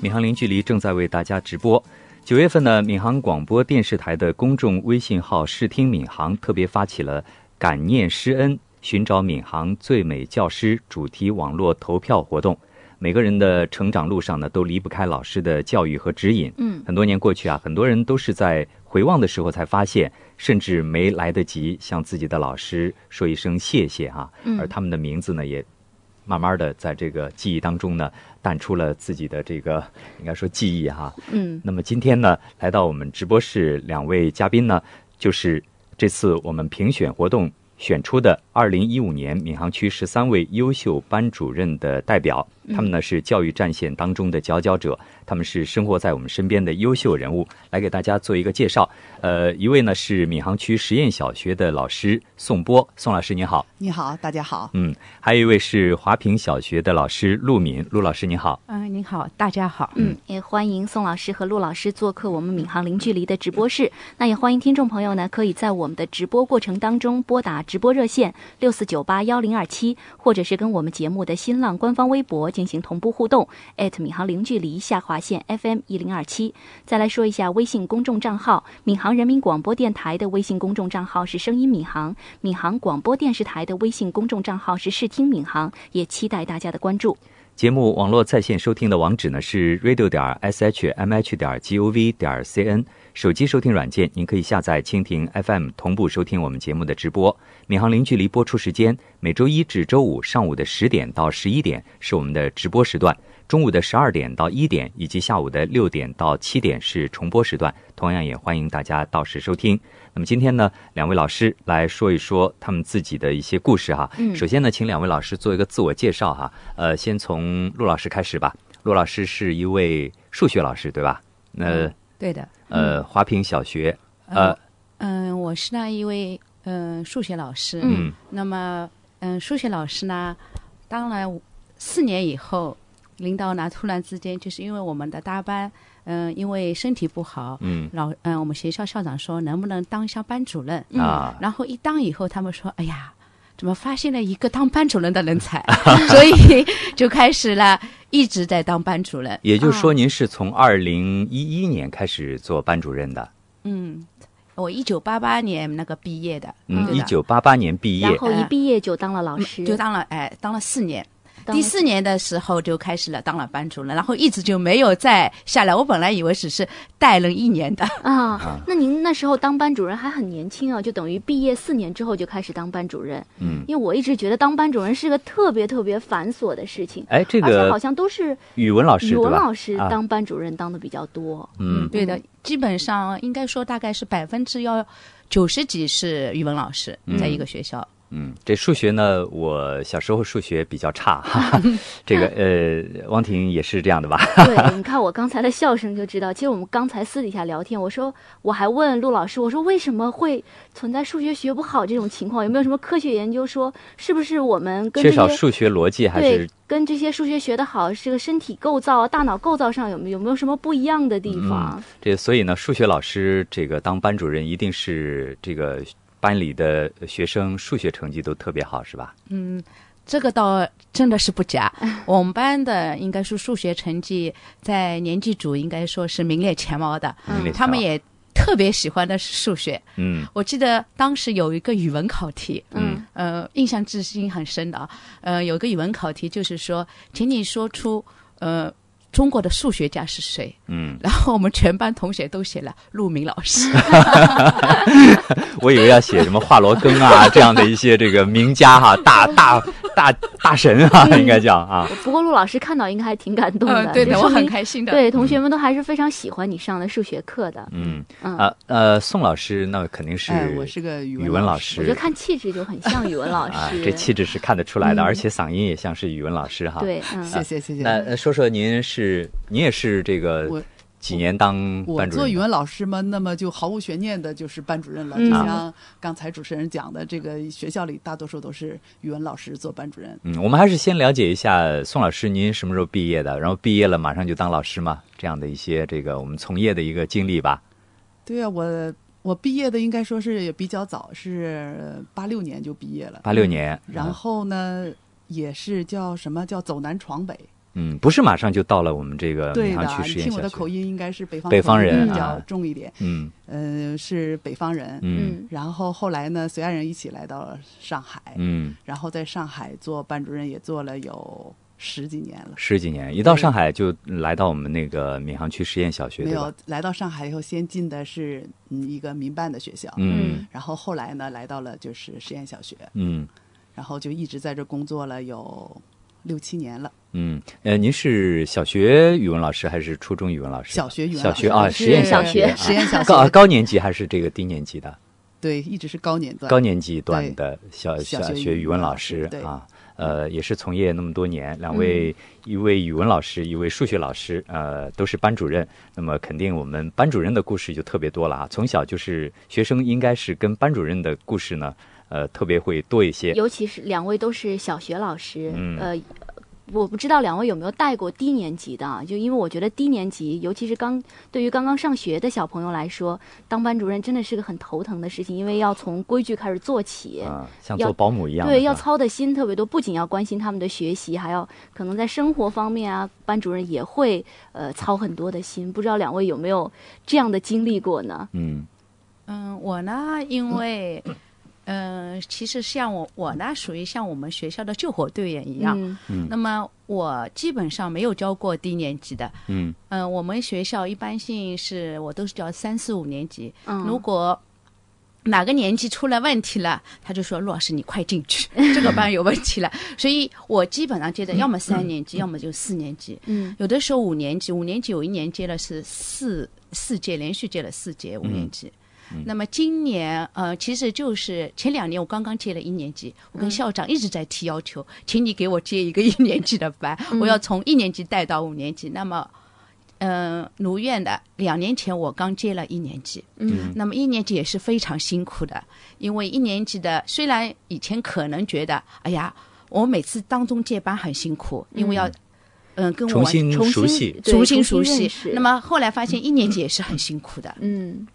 闵行零距离正在为大家直播。九月份呢，闵行广播电视台的公众微信号“视听闵行”特别发起了感念师恩、寻找闵行最美教师主题网络投票活动。每个人的成长路上呢，都离不开老师的教育和指引。嗯，很多年过去啊，很多人都是在回望的时候才发现，甚至没来得及向自己的老师说一声谢谢哈、嗯而他们的名字呢，也慢慢的在这个记忆当中呢，淡出了自己的这个应该说记忆哈。嗯那么今天呢，来到我们直播室两位嘉宾呢，就是这次我们评选活动选出的二零一五年闵行区十三位优秀班主任的代表。他们呢是教育战线当中的佼佼者，他们是生活在我们身边的优秀人物，来给大家做一个介绍。呃，一位呢是闵行区实验小学的老师宋波，宋老师您好。你好，大家好。嗯，还有一位是华坪小学的老师陆敏，陆老师您好。嗯，您好，大家好。嗯，也欢迎宋老师和陆老师做客我们闵行零距离的直播室。那也欢迎听众朋友呢，可以在我们的直播过程当中拨打直播热线六四九八幺零二七，或者是跟我们节目的新浪官方微博进行同步互动，艾特闵行零距离下划线 FM 一零二七。再来说一下微信公众账号，闵行人民广播电台的微信公众账号是声音闵行，闵行广播电视台的微信公众账号是视听闵行，也期待大家的关注。节目网络在线收听的网址呢是 radio 点 shmh 点 gov 点 cn，手机收听软件您可以下载蜻蜓 FM 同步收听我们节目的直播。闵行零距离播出时间每周一至周五上午的十点到十一点是我们的直播时段，中午的十二点到一点以及下午的六点到七点是重播时段，同样也欢迎大家到时收听。那么今天呢，两位老师来说一说他们自己的一些故事哈。嗯首先呢，请两位老师做一个自我介绍哈。呃，先从陆老师开始吧。陆老师是一位数学老师，对吧？那对的，呃，华坪小学，呃，嗯，我是那一位嗯数学老师。嗯那么嗯，数学老师呢，当然四年以后，领导呢突然之间就是因为我们的大班，嗯，因为身体不好，嗯老嗯，我们学校校长说能不能当一下班主任？啊，然后一当以后，他们说：“哎呀，怎么发现了一个当班主任的人才？” 所以就开始了，一直在当班主任。也就是说，您是从二零一一年开始做班主任的，嗯，我一九八八年那个毕业的，嗯，一九八八年毕业然，后一毕业就当了老师，就当了哎，当了四年。第四年的时候就开始了当了班主任，然后一直就没有再下来。我本来以为只是带了一年的，啊，那您那时候当班主任还很年轻啊，就等于毕业四年之后就开始当班主任。嗯，因为我一直觉得当班主任是个特别特别繁琐的事情，哎，这而且好像都是语文老师语文？老师啊当班主任当的比较多。嗯对的，基本上应该说大概是百分之要九十几是语文老师在一个学校。嗯，这数学呢，我小时候数学比较差，哈哈。这个呃，汪婷也是这样的吧？对，你看我刚才的笑声就知道，其实我们刚才私底下聊天，我说我还问陆老师，我说为什么会存在数学学不好这种情况？有没有什么科学研究说是不是我们跟缺少数学逻辑还是跟这些数学学得好，这个身体构造、大脑构造上有有没有什么不一样的地方？这？所以呢，数学老师这个当班主任一定是这个班里的学生数学成绩都特别好，是吧？嗯，这个倒真的是不假。我们班的应该是数学成绩在年级组应该说是名列前茅的，他们也特别喜欢的是数学。嗯我记得当时有一个语文考题，嗯呃，印象至今很深的啊。呃，有一个语文考题就是说，请你说出呃中国的数学家是谁？嗯，然后我们全班同学都写了陆明老师。我以为要写什么华罗庚啊这样的一些这个名家哈，大大大大神啊，应该讲啊。不过陆老师看到应该还挺感动的，嗯，对的，我很开心的。对同学们都还是非常喜欢你上的数学课的。嗯嗯啊呃，宋老师那肯定是哎，我是个语语文老老师我觉得看气质就很像语文老啊，师，这气质是看得出来的，嗯而且嗓音也像是语文老师哈。。对，嗯，谢谢谢谢。那呃说说您是您也是这个我几年当我班主任的？做语文老师嘛，那么就毫无悬念的就是班主任了。嗯就像刚才主持人讲的，这个学校里大多数都是语文老师做班主任。嗯，我们还是先了解一下宋老师，您什么时候毕业的？然后毕业了马上就当老师嘛？这样的一些这个我们从业的一个经历吧。对啊，我我毕业的应该说是也比较早，是八六年就毕业了。八六年，然后呢，也是叫什么叫走南闯北。嗯，不是马上就到了我们这个闵行区，实验小学。听我的口音应该是北方北方人比较啊重一点。嗯呃，是北方人。嗯然后后来呢，随爱人一起来到了上海，嗯，然后在上海做班主任也做了有十几年了。十几年，一到上海就来到我们那个闵行区实验小学，没有？来到上海以后，先进的是嗯一个民办的学校，嗯然后后来呢来到了就是实验小学，嗯然后就一直在这工作了有六七年了。嗯，呃，您是小学语文老师还是初中语文老师？小学语文小学啊，实验小学 实验小学高高年级还是这个低年级的？对，一直是高年段。高年级段的小小学学语文老师啊，呃，也是从业那么多年，两位，一位语文老师，一位数学老师，呃，都是班主任。那么肯定我们班主任的故事就特别多了啊，从小就是学生应该是跟班主任的故事呢，呃，特别会多一些。尤其是两位都是小学老师，嗯呃。我不知道两位有没有带过低年级的啊？就因为我觉得低年级，尤其是刚对于刚刚上学的小朋友来说，当班主任真的是个很头疼的事情，因为要从规矩开始做起。啊，像做保姆一样，对，要操的心特别多，不仅要关心他们的学习，还要可能在生活方面啊，班主任也会呃操很多的心。不知道两位有没有这样的经历过呢？嗯嗯，我呢，因为，嗯、其实像我我呢，属于像我们学校的救火队员一样。嗯嗯那么我基本上没有教过低年级的。嗯嗯、我们学校一般性是我都是教三四五年级。嗯，如果哪个年级出了问题了，他就说陆老师你快进去，这个班有问题了。所以我基本上接的要么三年级，要么就四年级。嗯有的时候五年级，五年级有一年接了是四四届，连续接了四届五年级。那么今年呃，其实就是前两年我刚刚接了一年级，我跟校长一直在提要求，请你给我接一个一年级的班，我要从一年级带到五年级。那么，嗯、如愿的两年前我刚接了一年级，嗯。那么一年级也是非常辛苦的，因为一年级的虽然以前可能觉得，哎呀，我每次当中接班很辛苦，因为要嗯跟我重新重新熟悉，重新熟悉。新认识。那么后来发现一年级也是很辛苦的，嗯，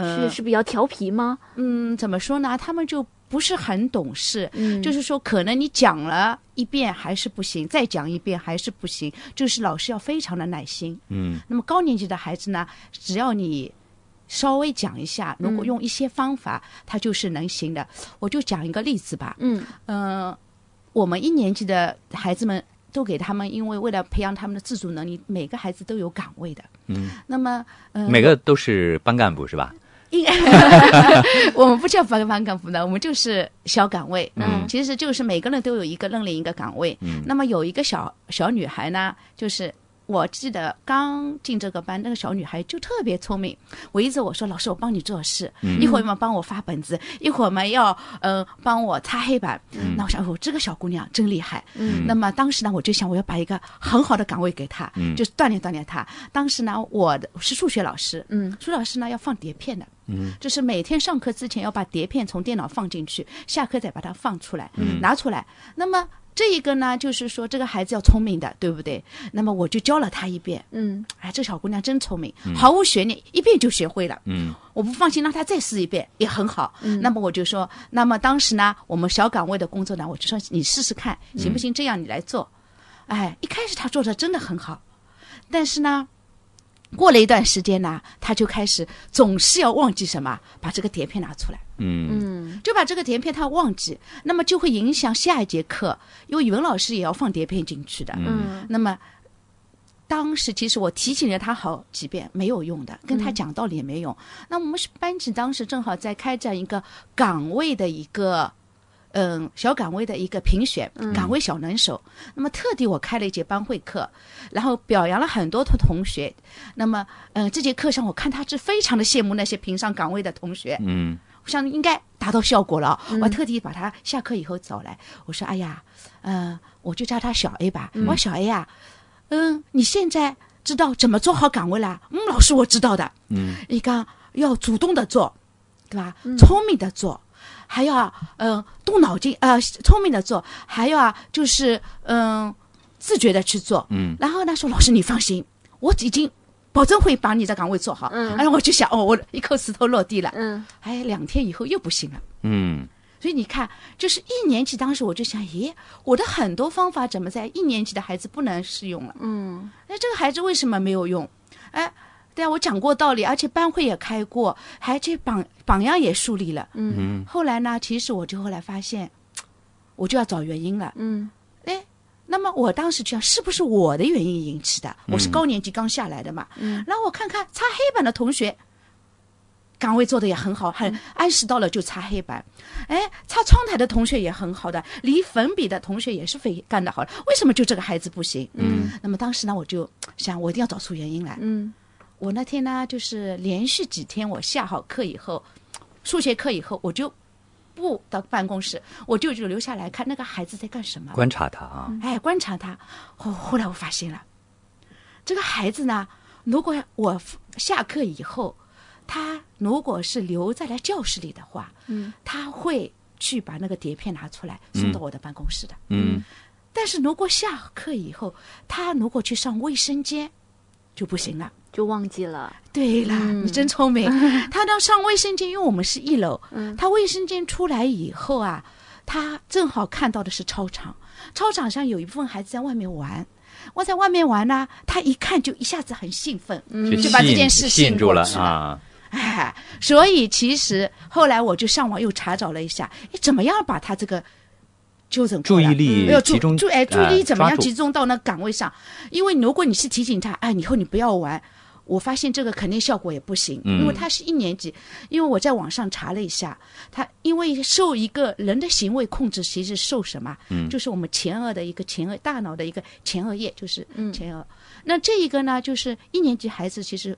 呃是是比较调皮吗？嗯，怎么说呢？他们就不是很懂事，嗯，就是说可能你讲了一遍还是不行，再讲一遍还是不行，就是老师要非常的耐心。嗯那么高年级的孩子呢，只要你稍微讲一下，如果嗯用一些方法，他就是能行的。我就讲一个例子吧，嗯嗯、我们一年级的孩子们都给他们，因为为了培养他们的自主能力，每个孩子都有岗位的。嗯，那么，嗯、每个都是班干部是吧？应该 我们不叫班班干部的，我们就是小岗位。嗯其实就是每个人都有一个认领一个岗位。嗯那么有一个小小女孩呢，就是我记得刚进这个班，那个小女孩就特别聪明。围着我说：“老师，我帮你做事，嗯一会儿嘛帮我发本子，一会儿嘛要呃帮我擦黑板。嗯那我想，哦，这个小姑娘真厉害。嗯那么当时呢，我就想我要把一个很好的岗位给她，嗯就是锻炼锻炼她。当时呢，我的我是数学老师，嗯数学老师呢要放碟片的。嗯就是每天上课之前要把碟片从电脑放进去，下课再把它放出来，嗯拿出来。那么这一个呢，就是说这个孩子要聪明的，对不对？那么我就教了他一遍，嗯哎，这小姑娘真聪明，毫无悬念，一遍就学会了。嗯我不放心，让她再试一遍也很好。嗯那么我就说，那么当时呢，我们小岗位的工作呢，我就说你试试看行不行？这样你来做。哎，一开始她做的真的很好，但是呢。过了一段时间呢，他就开始总是要忘记什么，把这个碟片拿出来，嗯嗯就把这个碟片他忘记，那么就会影响下一节课，因为语文老师也要放碟片进去的。嗯那么当时其实我提醒了他好几遍，没有用的，跟他讲道理也没用。那我们是班级当时正好在开展一个岗位的一个。嗯，小岗位的一个评选，岗位小能手。那么特地我开了一节班会课，然后表扬了很多的同学。那么，嗯，这节课上我看他是非常的羡慕那些评上岗位的同学。嗯我想应该达到效果了，我特地把他下课以后找来，我说：“哎呀，嗯、我就叫他小 A 吧。我说小 A 呀、嗯，你现在知道怎么做好岗位啦？嗯，老师我知道的。嗯你看要主动的做，对吧？聪明的做，还要嗯、呃动脑筋，呃，聪明的做，还要啊就是嗯、自觉的去做。嗯然后呢说老师你放心，我已经保证会把你的岗位做好。嗯然后我就想哦，我一颗石头落地了。嗯哎，两天以后又不行了。嗯所以你看，就是一年级，当时我就想，咦，我的很多方法怎么在一年级的孩子不能适用了？嗯那这个孩子为什么没有用？哎，对啊，我讲过道理，而且班会也开过，还这榜榜样也树立了。嗯后来呢，其实我就后来发现，我就要找原因了。嗯哎，那么我当时就想，是不是我的原因引起的？我是高年级刚下来的嘛，嗯然后我看看擦黑板的同学。岗位做的也很好，很按时到了就擦黑板，哎，擦窗台的同学也很好的，离粉笔的同学也是非干得好的，为什么就这个孩子不行？嗯那么当时呢，我就想，我一定要找出原因来。嗯我那天呢，就是连续几天，我下好课以后，数学课以后，我就不到办公室，我就就留下来看那个孩子在干什么。观察他啊，哎，观察他。后后来我发现了，这个孩子呢，如果我下课以后，他如果是留在了教室里的话，嗯，他会去把那个碟片拿出来送到我的办公室的。嗯但是如果下课以后，他如果去上卫生间，就不行了。就忘记了。对了，嗯你真聪明。他到上卫生间，因为我们是一楼，嗯他卫生间出来以后啊，他正好看到的是操场，操场上有一部分孩子在外面玩。我在外面玩呢，他一看就一下子很兴奋，就就把这件事吸引住了啊，哎，所以其实后来我就上网又查找了一下，哎，怎么样把他这个纠正过注意力没有注集中注哎，注意力怎么样集中到那岗位上？因为如果你是提醒他，哎，以后你不要玩，我发现这个肯定效果也不行，嗯。因为他是一年级，因为我在网上查了一下，他因为受一个人的行为控制，其实受什么？嗯。就是我们前额的一个前额大脑的一个前额叶，就是嗯。前额。那这一个呢，就是一年级孩子其实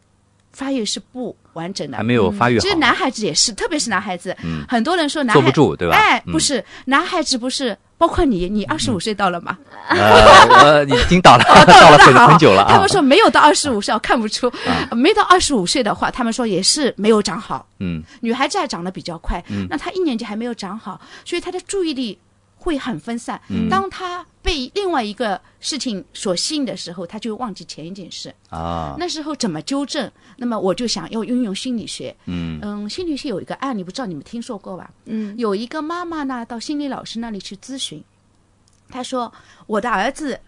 发育是不完整的。还，没有发育好。其实，男孩子也是，特别是男孩子，嗯。很多人说男孩坐不住对吧？哎，嗯。不是，男孩子不是，包括你，你二十五岁到了吗？呃，我已经到了，到了很很久了啊。他们，说没有到二十五岁，我看不出。啊，没到二十五岁的话，他们说也是没有长好。嗯。女孩子还长得比较快，嗯。那她一年级还没有长好，所以她的注意力会很分散。嗯当他被另外一个事情所吸引的时候，他就忘记前一件事。啊，那时候怎么纠正？那么我就想要运用心理学。嗯嗯，心理学有一个案例，不知道你们听说过吧？嗯有一个妈妈呢，到心理老师那里去咨询，她说我的儿子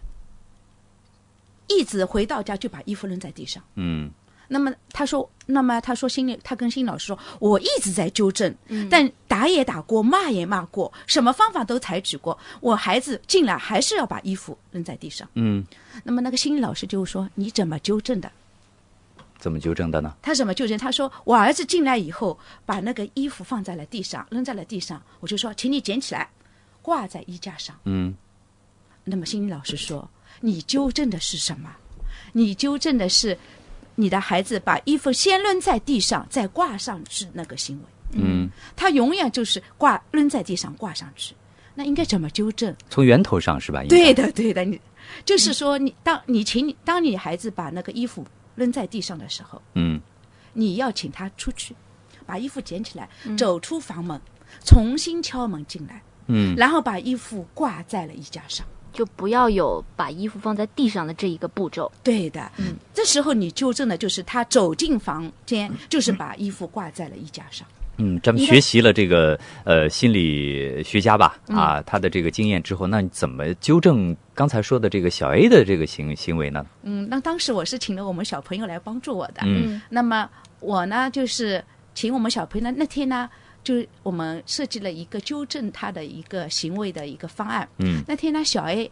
一直回到家就把衣服扔在地上。嗯那么他说，那么他说心理，他跟心理老师说，我一直在纠正，嗯但打也打过，骂也骂过，什么方法都采取过，我孩子进来还是要把衣服扔在地上。嗯，那么那个心理老师就说，你怎么纠正的？怎么纠正的呢？他怎么纠正？他说我儿子进来以后，把那个衣服放在了地上，扔在了地上，我就说，请你捡起来，挂在衣架上。嗯那么心理老师说，你纠正的是什么？你纠正的是你的孩子把衣服先扔在地上，再挂上去那个行为。嗯，他永远就是挂扔在地上挂上去，那应该怎么纠正？从源头上是吧？对，的，对的，你就是说你当你请你当你孩子把那个衣服扔在地上的时候，嗯你要请他出去，把衣服捡起来，走出房门，重新敲门进来，嗯然后把衣服挂在了衣架上。就不要有把衣服放在地上的这一个步骤。对的，嗯，这时候你纠正的就是他走进房间，就是把衣服挂在了衣架上。嗯，咱们学习了这个呃心理学家吧嗯啊，他的这个经验之后，那你怎么纠正刚才说的这个小 A 的这个行行为呢？嗯，那当时我是请了我们小朋友来帮助我的。嗯那么我呢，就是请我们小朋友，那天呢，就我们设计了一个纠正他的一个行为的一个方案。嗯。那天呢，小 A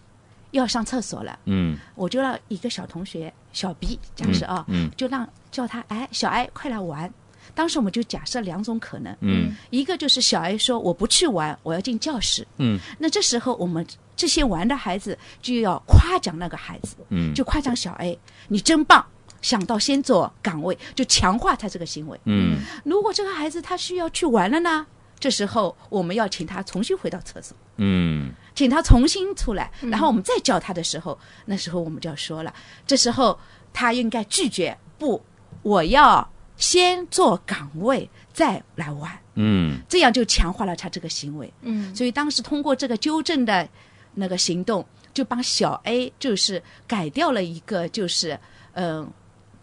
要上厕所了，嗯。我就让一个小同学小 B 假设啊，嗯。就让叫他哎小 A 快来玩。当时我们就假设两种可能，嗯。一个就是小 A 说我不去玩，我要进教室。嗯。那这时候我们这些玩的孩子就要夸奖那个孩子，嗯。就夸奖小 A，你真棒，想到先做岗位，就强化他这个行为。嗯。如果这个孩子他需要去玩了呢，这时候我们要请他重新回到厕所，嗯。请他重新出来，然后我们再叫他的时候，那时候我们就要说了，这时候他应该拒绝，不，我要先做岗位再来玩，嗯。这样就强化了他这个行为。嗯。所以当时通过这个纠正的那个行动，就帮小 A 就是改掉了一个就是嗯、呃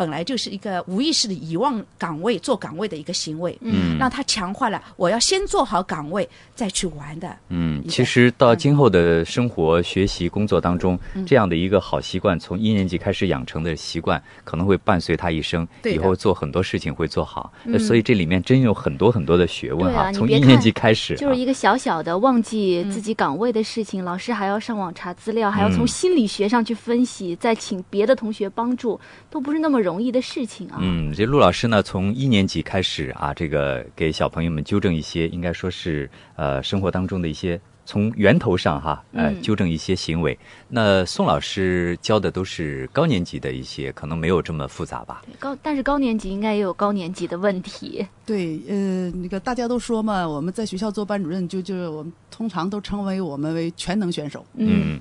本来就是一个无意识的遗忘岗位做岗位的一个行为，嗯。让他强化了我要先做好岗位再去玩的。嗯，其实到今后的生活、学习、工作当中，嗯。这样的一个好习惯，从一年级开始养成的习惯，可能会伴随他一生，对以后做很多事情会做好。所以这里面真有很多很多的学问对啊从一年级开始啊，就是一个小小的忘记嗯自己岗位的事情，老师还要上网查资料，还要嗯。从心理学上去分析，再请别的同学帮助，都不是那么容易的事情啊。嗯，这陆老师呢，从一年级开始啊，这个给小朋友们纠正一些，应该说是呃生活当中的一些从源头上哈，呃嗯纠正一些行为。那宋老师教的都是高年级的一些，可能没有这么复杂吧？高，但是高年级应该也有高年级的问题。对，呃，那个大家都说嘛，我们在学校做班主任，就就我们通常都称为我们为全能选手。嗯，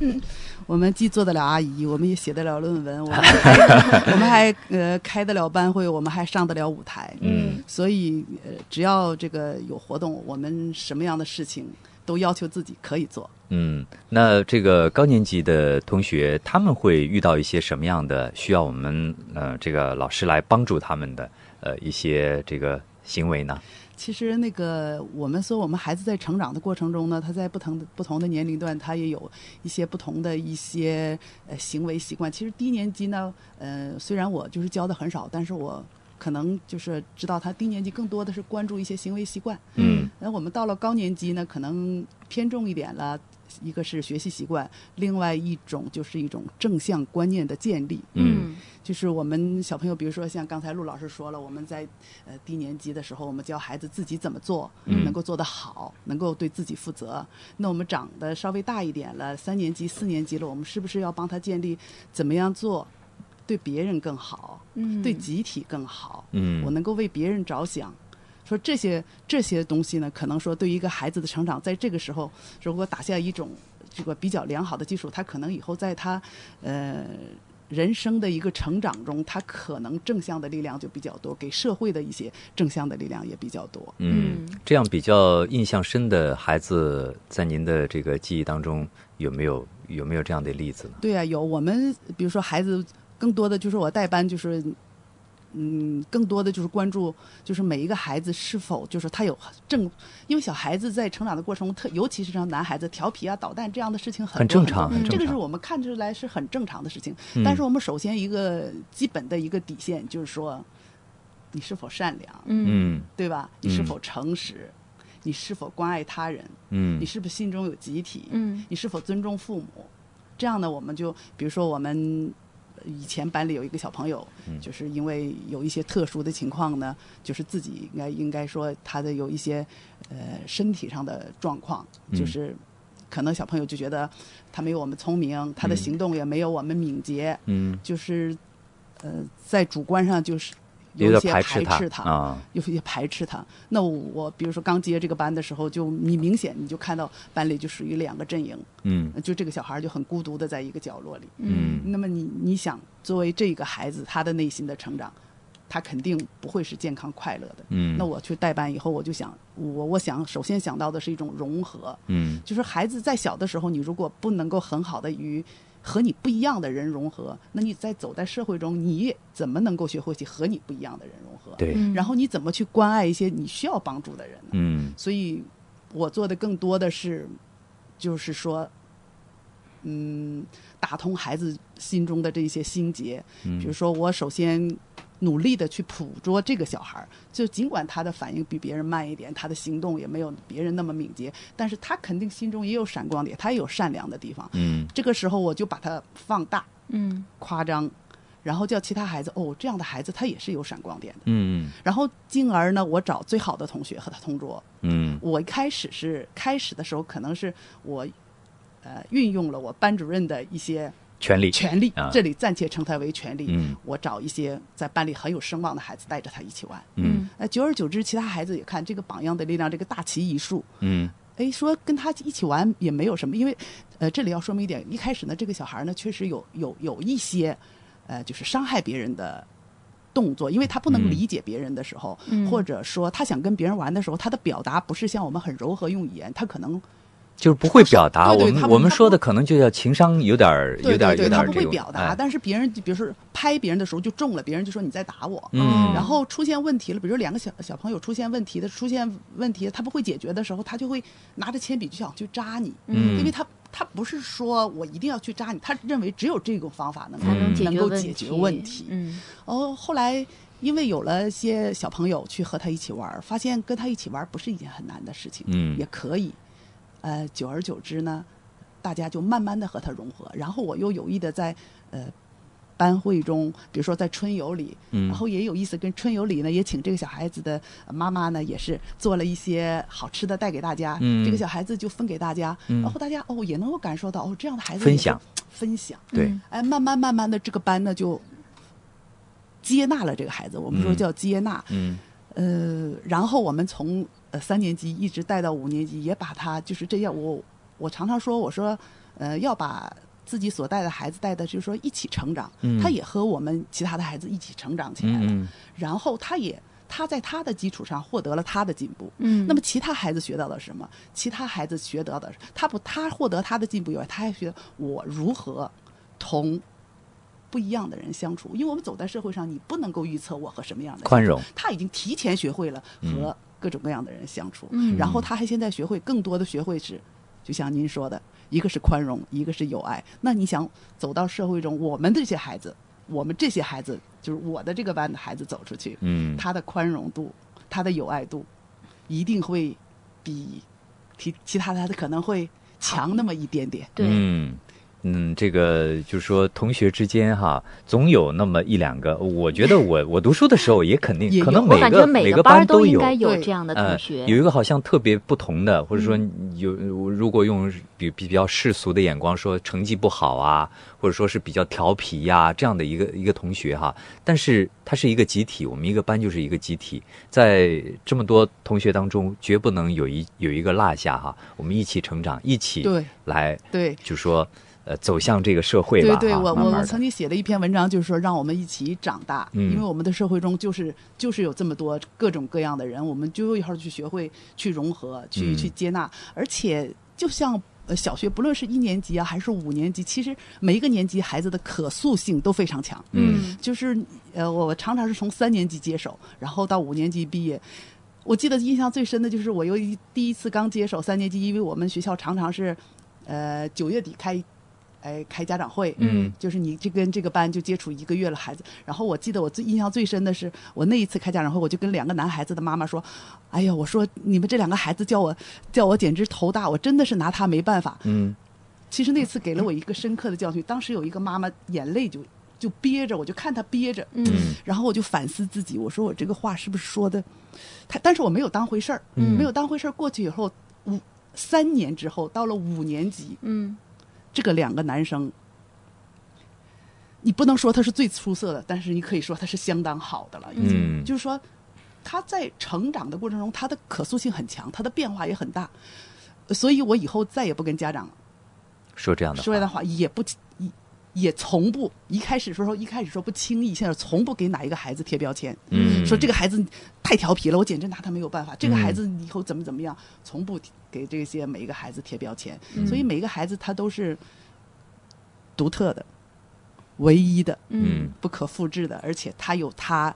我们既做得了阿姨，我们也写得了论文，我们 还 我们还呃开得了班会，我们还上得了舞台。嗯所以呃，只要这个有活动，我们什么样的事情都要求自己可以做。嗯，那这个高年级的同学，他们会遇到一些什么样的需要我们呃这个老师来帮助他们的呃一些这个行为呢？其实那个我们说，我们孩子在成长的过程中呢，他在不同的不同的年龄段，他也有一些不同的一些呃行为习惯。其实低年级呢，呃，虽然我就是教的很少，但是我可能就是知道他低年级更多的是关注一些行为习惯。嗯那我们到了高年级呢，可能偏重一点了，一个是学习习惯，另外一种就是一种正向观念的建立。嗯就是我们小朋友，比如说像刚才陆老师说了，我们在呃低年级的时候，我们教孩子自己怎么做，嗯能够做得好，能够对自己负责。那我们长得稍微大一点了，三年级、四年级了，我们是不是要帮他建立怎么样做，对别人更好，嗯，对集体更好？嗯，我能够为别人着想。说这些这些东西呢，可能说对于一个孩子的成长，在这个时候如果打下一种这个比较良好的基础，他可能以后在他呃人生的一个成长中，他可能正向的力量就比较多，给社会的一些正向的力量也比较多。嗯嗯，这样比较印象深的孩子，在您的这个记忆当中有没有有没有这样的例子呢？对啊，有我们比如说孩子，更多的就是我带班就是。嗯，更多的就是关注，就是每一个孩子是否就是他有正，因为小孩子在成长的过程中，特尤其是像男孩子调皮啊、捣蛋这样的事情很很正常很正常这个是我们看出来是很正常的事情。嗯但是我们首先一个基本的一个底线就是说，你是否善良，嗯嗯对吧？你是嗯否诚实？你是否关爱他人？嗯你是不是心中有集体？嗯你是否尊重父母？这样呢，我们就比如说我们以前班里有一个小朋友，嗯。就是因为有一些特殊的情况呢，就是自己应该应该说他的有一些呃身体上的状况，嗯。就是可能小朋友就觉得他没有我们聪明，他的嗯。行动也没有我们敏捷，嗯，就是呃在主观上就是有一些排斥他他啊，有一些排斥他。那我比如说刚接这个班的时候，就你明显你就看到班里就属于两个阵营，嗯就这个小孩就很孤独的在一个角落里。嗯那么你你想，作为这个孩子他的内心的成长，他肯定不会是健康快乐的。嗯，那我去带班以后，我就想，我我想首先想到的是一种融合，嗯就是孩子在小的时候，你如果不能够很好的与和你不一样的人融合，那你在走在社会中，你怎么能够学会去和你不一样的人融合？对，嗯，然后你怎么去关爱一些你需要帮助的人呢？嗯所以，我做的更多的是，就是说，嗯，打通孩子心中的这些心结。嗯比如说，我首先努力的去捕捉这个小孩儿，就尽管他的反应比别人慢一点，他的行动也没有别人那么敏捷，但是他肯定心中也有闪光点，他也有善良的地方。嗯这个时候，我就把它放大、嗯夸张，然后叫其他孩子哦，这样的孩子他也是有闪光点的。嗯然后进而呢，我找最好的同学和他同桌。嗯我一开始是开始的时候，可能是我，呃，运用了我班主任的一些权利，权利，啊。这里暂且称它为权利。嗯。我找一些在班里很有声望的孩子，带着他一起玩。嗯。那，久而久之，其他孩子也看这个榜样的力量，这个大旗一竖，嗯。哎，说跟他一起玩也没有什么，因为，呃，这里要说明一点，一开始呢，这个小孩呢确实有有有一些，呃，就是伤害别人的动作，因为他不能嗯理解别人的时候，嗯。或者说他想跟别人玩的时候，他的表达不是像我们很柔和用语言，他可能就是不会表达。我们我们说的可能就叫情商有点儿有点儿有点他不儿这种会表达，哎但是别人比如说拍别人的时候就中了，别人就说你在打我。嗯然后出现问题了，比如说两个小小朋友出现问题的，出现问题他不会解决的时候，他就会拿着铅笔就想去扎你，嗯因为他他不是说我一定要去扎你，他认为只有这种方法能够能够解决问题。嗯哦，后来因为有了些小朋友去和他一起玩儿，发现跟他一起玩儿不是一件很难的事情，嗯也可以。呃，久而久之呢，大家就慢慢的和他融合。然后我又有意的在呃班会中，比如说在春游里，嗯。然后也有意思，跟春游里呢也请这个小孩子的妈妈呢也是做了一些好吃的带给大家，嗯。这个小孩子就分给大家，嗯。然后大家哦也能够感受到哦这样的孩子分享分享，对。嗯哎，慢慢慢慢的，这个班呢就接纳了这个孩子，我们说嗯。叫接纳。嗯。呃，然后我们从呃三年级一直带到五年级，也把他就是这样。我我常常说，我说呃要把自己所带的孩子带的，就是说一起成长。嗯他也和我们其他的孩子一起成长起来了，嗯然后他也他在他的基础上获得了他的进步。嗯，那么其他孩子学到了什么？其他孩子学到的，他不他获得他的进步以外，他还学我如何同不一样的人相处。因为我们走在社会上，你不能够预测我和什么样的人宽容。他已经提前学会了和各种各样的人相处，嗯然后他还现在学会更多的学会是，就像您说的，一个是宽容，一个是友爱。那你想走到社会中，我们这些孩子，我们这些孩子，就是我的这个班的孩子走出去，嗯他的宽容度，他的友爱度，一定会比其其他的孩子可能会强那么一点点。对嗯嗯，这个就是说同学之间哈，总有那么一两个。我觉得我我读书的时候也肯定可能每个每个班都有。应该有这样的呃同学，，有一个好像特别不同的，或者说嗯有如果用比比较世俗的眼光说成绩不好啊，或者说是比较调皮呀、这样的一个一个同学哈，但是他是一个集体，我们一个班就是一个集体，在这么多同学当中，绝不能有一有一个落下哈，我们一起成长，一起对来，对。就说呃走向这个社会吧，对对，哈我我我曾经写了一篇文章，就是说让我们一起长大，嗯因为我们的社会中就是就是有这么多各种各样的人，我们就一会儿去学会去融合，去、嗯去接纳，而且就像。呃，小学不论是一年级啊，还是五年级，其实每一个年级孩子的可塑性都非常强。嗯就是呃，我常常是从三年级接手，然后到五年级毕业。我记得印象最深的就是我有一第一次刚接手三年级，因为我们学校常常是，呃九月底开，哎开家长会，嗯就是你这跟这个班就接触一个月了孩子。然后我记得我最印象最深的是，我那一次开家长会，我就跟两个男孩子的妈妈说：“哎呀，我说你们这两个孩子叫我叫我简直头大，我真的是拿他没办法。”嗯其实那次给了我一个深刻的教训。当时有一个妈妈眼泪就就憋着，我就看她憋着，嗯然后我就反思自己，我说我这个话是不是说的，他，但是我没有当回事儿，嗯没有当回事儿。过去以后，五三年之后，到了五年级，嗯这个两个男生，你不能说他是最出色的，但是你可以说他是相当好的了，已经。嗯就是说，他在成长的过程中，他的可塑性很强，他的变化也很大。所以我以后再也不跟家长说这样的说这样的话，也不也也从不一开始说说一开始说不轻易，现在从不给哪一个孩子贴标签，嗯。说这个孩子太调皮了，我简直拿他没有办法。这个嗯孩子以后怎么怎么样，从不给这些每一个孩子贴标签。嗯。所以每一个孩子他都是独特的、唯一的、嗯。不可复制的，而且他有他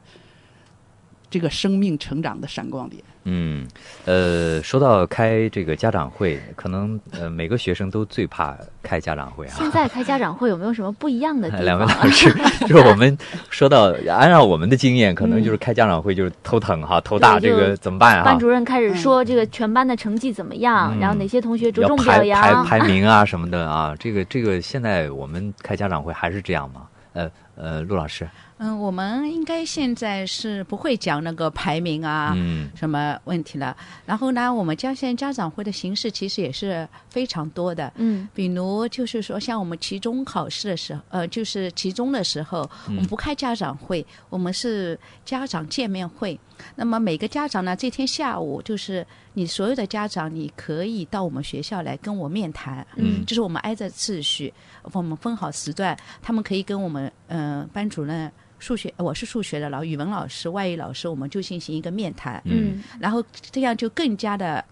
这个生命成长的闪光点。嗯，呃，说到开这个家长会，可能呃每个学生都最怕开家长会啊。现在开家长会有没有什么不一样的地 两位？老师，就是我们说到，按照我们的经验，可能就是开家长会就是头疼哈，头大，这个怎么办啊？班主任开始说这个全班的成绩怎么样，嗯然后哪些同学着要重排 排表扬，排名啊什么的啊，这个这个现在我们开家长会还是这样吗？呃呃，陆老师，嗯，我们应该现在是不会讲那个排名啊。嗯什么问题了？然后呢，我们家现在家长会的形式其实也是非常多的。嗯比如就是说，像我们期中考试的时候，呃，就是期中的时候，我们不开家长会，我们是家长见面会。那么每个家长呢，这天下午就是你所有的家长，你可以到我们学校来跟我面谈。嗯就是我们挨着秩序，我们分好时段，他们可以跟我们呃班主任。数学，我是数学的老语文老师、外语老师，我们就进行一个面谈。嗯然后这样就更加的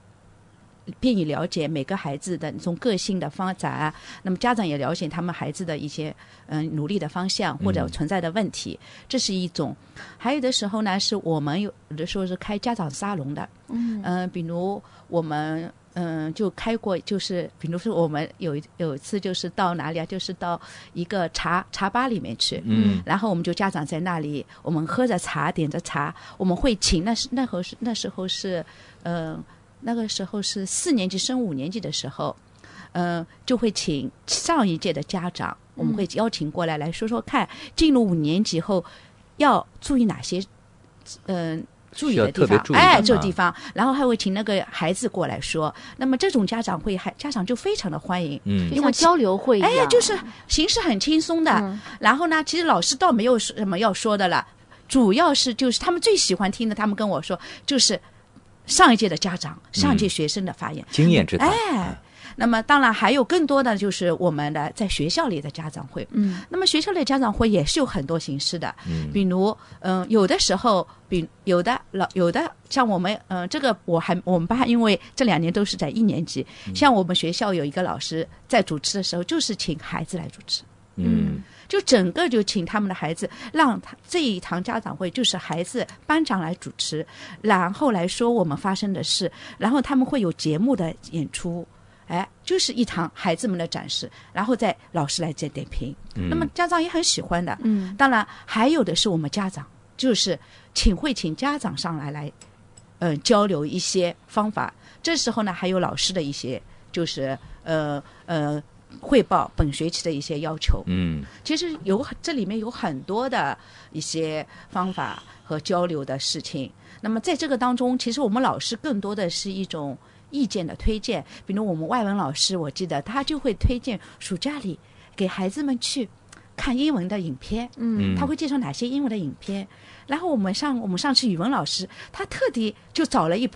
便于了解每个孩子的从个性的发展啊，那么家长也了解他们孩子的一些嗯、努力的方向或者嗯存在的问题，这是一种。还有的时候呢，是我们有有的时候是开家长沙龙的，嗯嗯、比如我们嗯、就开过，就是比如说我们有一有一次就是到哪里啊，就是到一个茶茶吧里面去，嗯。然后我们就家长在那里，我们喝着茶，点着茶，我们会请那是那会儿是那时候是，呃，那个时候是四年级升五年级的时候，呃，就会请上一届的家长，我们会邀请过来来说说看，进入五年级后要注意哪些，嗯、注意的地方，特别注意。哎，这个地方，然后还会请那个孩子过来说，那么这种家长会，还家长就非常的欢迎，嗯。就像交流会一样，哎，就是形式很轻松的。嗯。然后呢，其实老师倒没有什么要说的了，主要是就是他们最喜欢听的，他们跟我说就是上一届的家长、上一届学生的发言。经验之谈，哎，那么当然还有更多的就是我们的在学校里的家长会。嗯。那么学校里的家长会也是有很多形式的，嗯。比如嗯、有的时候，比有的老有的像我们嗯、这个我还我们班因为这两年都是在一年级，嗯。像我们学校有一个老师在主持的时候，就是请孩子来主持。嗯就整个就请他们的孩子，让他这一堂家长会就是孩子班长来主持，然后来说我们发生的事，然后他们会有节目的演出，哎，就是一堂孩子们的展示，然后再老师来再点评。嗯那么家长也很喜欢的。嗯当然还有的是我们家长，就是请会请家长上来来，呃，交流一些方法。这时候呢，还有老师的一些就是呃呃汇报本学期的一些要求。嗯其实有这里面有很多的一些方法和交流的事情。那么在这个当中，其实我们老师更多的是一种意见的推荐，比如我们外文老师，我记得他就会推荐暑假里给孩子们去看英文的影片。嗯嗯，他会介绍哪些英文的影片。然后我们上我们上次语文老师，他特地就找了一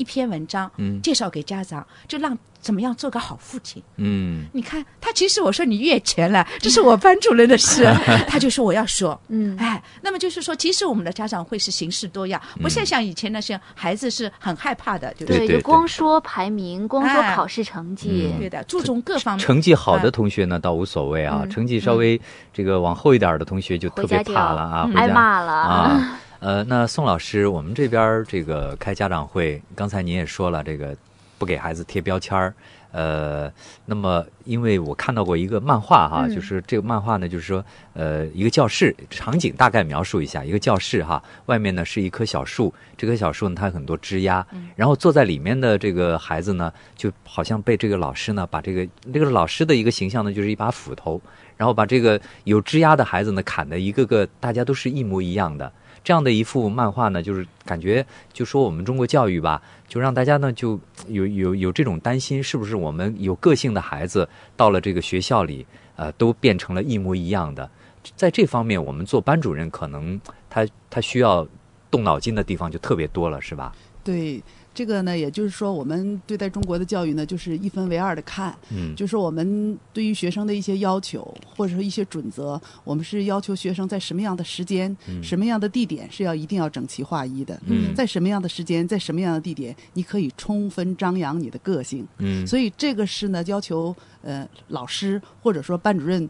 一篇文章，嗯。介绍给家长，就让怎么样做个好父亲。嗯。你看，他其实我说你越权了，这是我班主任的事，他就说我要说。嗯。哎，那么就是说，其实我们的家长会是形式多样，不像像以前那些孩子是很害怕的，就是。对，对对就光说排名，光说哎考试成绩，对的，注重各方面。成绩好的同学呢，倒无所谓啊。嗯。成绩稍微这个往后一点的同学就特别怕了啊，挨骂了。啊。呃，那宋老师，我们这边儿这个开家长会，刚才您也说了，这个不给孩子贴标签儿。呃，那么因为我看到过一个漫画哈，嗯就是这个漫画呢，就是说，呃，一个教室场景大概描述一下，一个教室哈，外面呢是一棵小树，这棵小树呢它有很多枝丫，然后坐在里面的这个孩子呢，就好像被这个老师呢把这个这个老师的一个形象呢，就是一把斧头，然后把这个有枝丫的孩子呢砍的一个个大家都是一模一样的。这样的一幅漫画呢，就是感觉就说我们中国教育吧，就让大家呢就有有有这种担心，是不是我们有个性的孩子到了这个学校里，呃，都变成了一模一样的。在这方面，我们做班主任可能他他需要动脑筋的地方就特别多了，是吧？对这个呢，也就是说，我们对待中国的教育呢，就是一分为二的看。嗯就是我们对于学生的一些要求，或者说一些准则，我们是要求学生在什么样的时间、什么样的地点是要一定要整齐划一的。嗯在什么样的时间，在什么样的地点，你可以充分张扬你的个性。嗯所以这个是呢，要求呃老师或者说班主任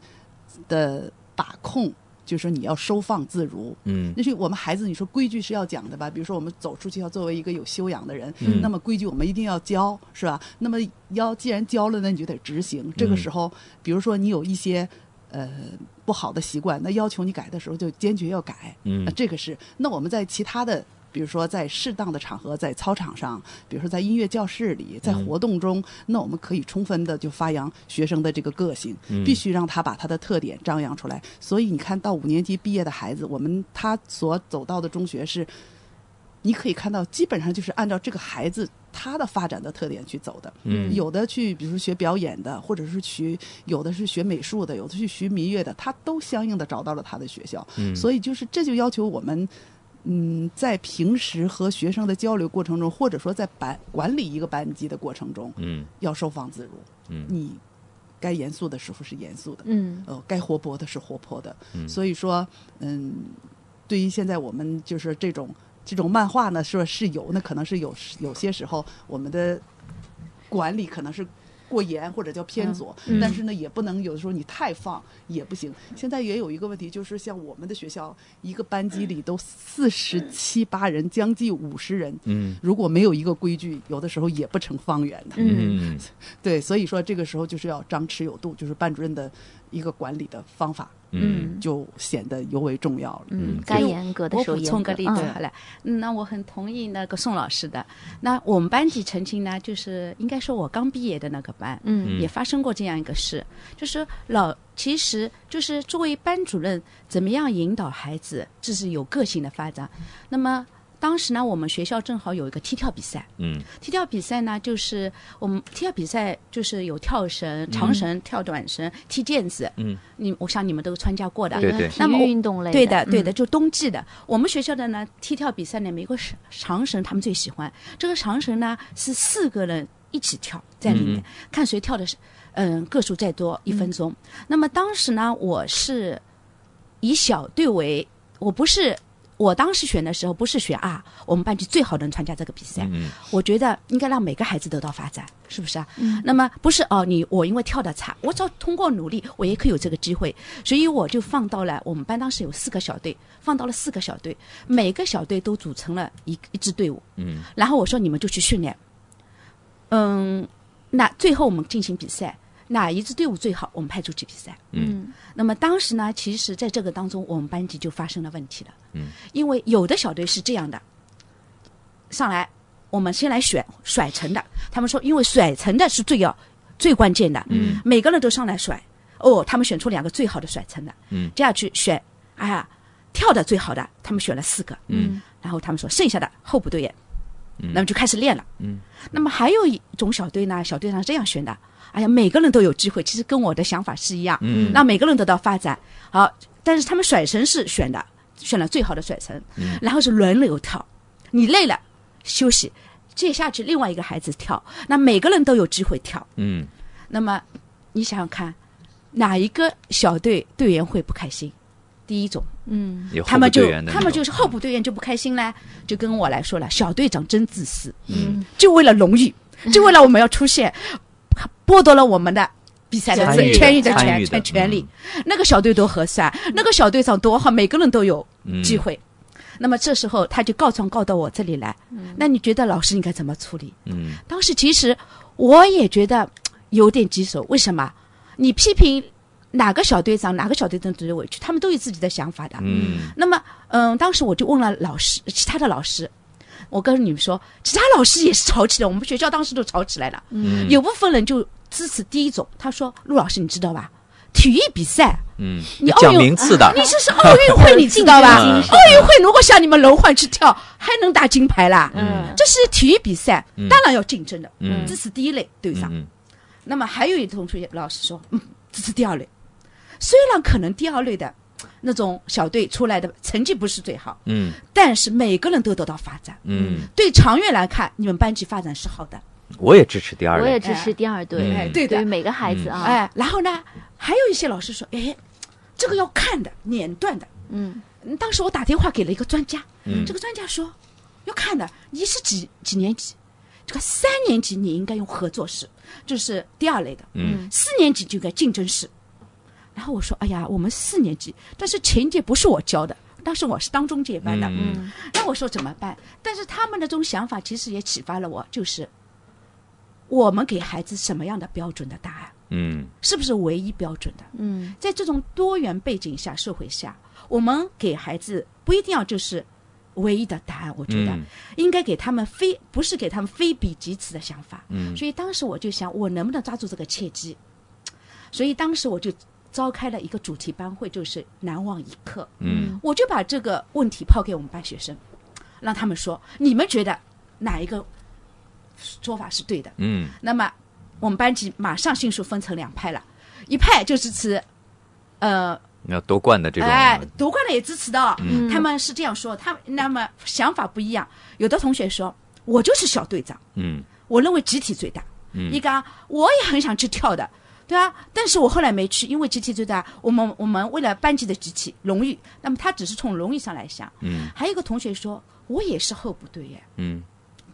的把控，就是说你要收放自如。嗯那是我们孩子，你说规矩是要讲的吧？比如说我们走出去要作为一个有修养的人，嗯那么规矩我们一定要教，是吧？那么要既然教了那，你就得执行。这个时候，比如说你有一些呃不好的习惯，那要求你改的时候就坚决要改。嗯那这个是。那我们在其他的。比如说，在适当的场合，在操场上，比如说在音乐教室里，在嗯活动中，那我们可以充分的就发扬学生的这个个性，嗯必须让他把他的特点张扬出来。所以你看到五年级毕业的孩子，我们他所走到的中学是，你可以看到基本上就是按照这个孩子他的发展的特点去走的。嗯有的去，比如说学表演的，或者是去有的是学美术的，有的去学民乐的，他都相应的找到了他的学校。嗯所以就是这就要求我们，嗯，在平时和学生的交流过程中，或者说在班管理一个班级的过程中，嗯要收放自如。嗯你该严肃的时候是严肃的，嗯呃，该活泼的是活泼的。嗯所以说，嗯，对于现在我们就是这种这种漫画呢，说是有，那可能是有有些时候我们的管理可能是。过严或者叫偏左，嗯但是呢，也不能有的时候你太放也不行。现在也有一个问题，就是像我们的学校，一个班级里都四十七八人，将近五十人，嗯如果没有一个规矩，有的时候也不成方圆的。嗯 嗯对，所以说这个时候就是要张弛有度，就是班主任的一个管理的方法，嗯就显得尤为重要了。嗯，该严格的时候严格充个例子嗯好了，嗯那我很同意那个宋老师的。那我们班级曾经呢，就是应该说我刚毕业的那个班，嗯也发生过这样一个事，就是老其实就是作为班主任，怎么样引导孩子，这是有个性的发展。那么当时呢，我们学校正好有一个踢跳比赛，嗯踢跳比赛呢，就是我们踢跳比赛就是有跳绳、长绳、跳短绳、踢毽子。嗯，你我想你们都参加过的。对对体那么运动类对的，对的，嗯就冬季的。我们学校的呢，踢跳比赛呢，每个长长绳他们最喜欢。这个长绳呢是四个人一起跳在里面，嗯看谁跳的是，嗯，个数再多一分钟。那么当时呢，我是以小队为，我不是。我当时选的时候不是选啊，我们班级最好能参加这个比赛。嗯。我觉得应该让每个孩子得到发展，是不是啊？嗯。那么不是哦，你我因为跳的差，我只要通过努力，我也可以有这个机会，所以我就放到了我们班当时有四个小队，放到了四个小队，每个小队都组成了一一支队伍，嗯。然后我说你们就去训练，嗯，那最后我们进行比赛，哪一支队伍最好，我们派出去比赛。嗯。那么当时呢，其实在这个当中，我们班级就发生了问题了。嗯，因为有的小队是这样的，上来我们先来选甩绳的，他们说因为甩绳的是最要最关键的，嗯，每个人都上来甩。哦，他们选出两个最好的甩绳的，嗯，接下去选，哎呀，跳的最好的，他们选了四个，嗯。然后他们说剩下的候补队员，嗯那么就开始练了。嗯，那么还有一种小队呢，小队上这样选的，哎呀，每个人都有机会，其实跟我的想法是一样，嗯。让每个人得到发展。好，但是他们甩绳是选的，选了最好的甩绳，嗯。然后是轮流跳，你累了休息，接下去另外一个孩子跳，那每个人都有机会跳。嗯。那么你想想看，哪一个小队队员会不开心？第一种，嗯他们就他们就是候补队员就不开心嘞，就跟我来说了，小队长真自私，嗯就为了荣誉，就为了我们要出现，剥夺了我们的比赛的参与的权益的权权权利。那个小队多合算，那个小队长多好，每个人都有嗯机会。那么这时候他就告状告到我这里来，那你觉得老师应该怎么处理？嗯当时其实我也觉得有点棘手，为什么？你批评哪个小队长，哪个小队长觉得委屈，他们都有自己的想法的。嗯那么，嗯，当时我就问了老师，其他的老师，我跟你们说，其他老师也是吵起来，我们学校当时都吵起来了。嗯有部分人就支持第一种，他说：“陆老师，你知道吧？体育比赛，嗯，你奥运名次的，你这是奥运会，你知道吧？奥运会如果像你们轮换去跳，还能打金牌啦？嗯这是体育比赛，嗯当然要竞争的。嗯这是第一类队长。嗯那么还有一同学老师说，嗯，这是第二类。虽然可能第二类的那种小队出来的成绩不是最好，嗯但是每个人都得到发展。嗯，对长远来看，你们班级发展是好的。我也支持第二我也，支持第二队，嗯哎，对的对。每个孩子啊，哎，然后呢，还有一些老师说，哎，这个要看的，年段的。嗯嗯当时我打电话给了一个专家，嗯这个专家说要看的，你是几几年级？这个三年级你应该用合作式，就是第二类的。嗯四年级就应该竞争式。然后我说，哎呀，我们四年级，但是前一届不是我教的，当时我是当中介班的。嗯嗯那我说怎么办？但是他们的这种想法其实也启发了我，就是我们给孩子什么样的标准的答案，嗯是不是唯一标准的？嗯在这种多元背景下、社会下，我们给孩子不一定要就是唯一的答案，我觉得嗯应该给他们非不是给他们非彼即此的想法。嗯所以当时我就想，我能不能抓住这个契机？所以当时我就召开了一个主题班会，就是难忘一刻。嗯。我就把这个问题抛给我们班学生，让他们说，你们觉得哪一个说法是对的？嗯。那么我们班级马上迅速分成两派了，一派就支持，呃，要夺冠的这种，哎，夺冠的也支持的。哦，嗯。他们是这样说，他那么想法不一样，有的同学说，我就是小队长，嗯。我认为集体最大。嗯。一个啊我也很想去跳的，对啊，但是我后来没去，因为集体最大，我们我们为了班级的集体荣誉，那么他只是从荣誉上来想。嗯。还有一个同学说，我也是候补队员，嗯。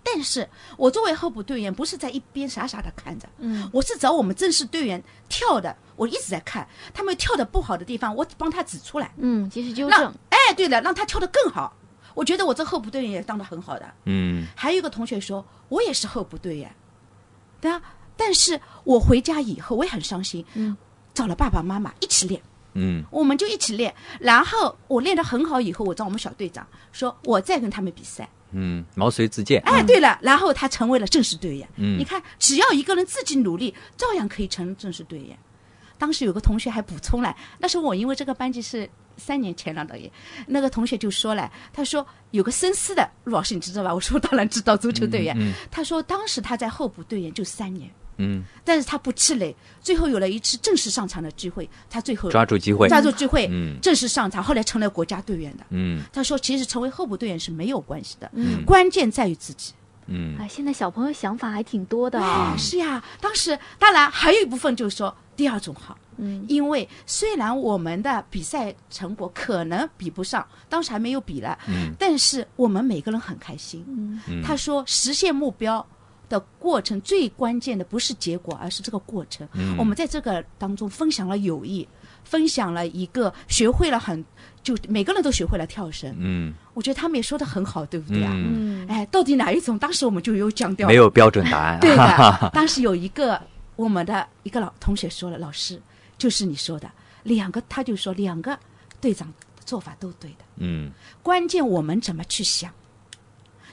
但是我作为候补队员，不是在一边傻傻的看着，嗯。我是找我们正式队员跳的，我一直在看他们跳的不好的地方，我帮他指出来，嗯，及时纠让正，哎，对了，让他跳的更好。我觉得我这候补队员也当的很好的。嗯。还有一个同学说，我也是候补队员，对啊，但是我回家以后我也很伤心，嗯，找了爸爸妈妈一起练。嗯我们就一起练，然后我练得很好以后，我找我们小队长说，我再跟他们比赛。嗯，毛遂自荐。哎，对了，然后他成为了正式队员。嗯你看，只要一个人自己努力，照样可以成正式队员。当时有个同学还补充了，那时候我因为这个班级是三年前了导演，那个同学就说了，他说有个深思的陆老师，你知道吧？我说当然知道，足球队员。嗯他说当时他在候补队员就三年，嗯，但是他不气馁，最后有了一次正式上场的机会，他最后抓住机会。抓住机会，嗯。正式上场，后来成了国家队员的。嗯。他说，其实成为候补队员是没有关系的，嗯。关键在于自己。嗯。啊，现在小朋友想法还挺多的是呀，当时当然还有一部分就是说第二种好，嗯。因为虽然我们的比赛成果可能比不上，当时还没有比了，嗯。但是我们每个人很开心。嗯。嗯，他说，实现目标的过程最关键的不是结果，而是这个过程。嗯我们在这个当中分享了友谊，分享了一个学会了很，就每个人都学会了跳绳。嗯我觉得他们也说的很好，对不对啊？嗯，嗯哎，到底哪一种？当时我们就有讲掉，没有标准答案。对的，当时有一个我们的一个老同学说了，老师就是你说的两个，他就说两个队长做法都对的，嗯关键我们怎么去想。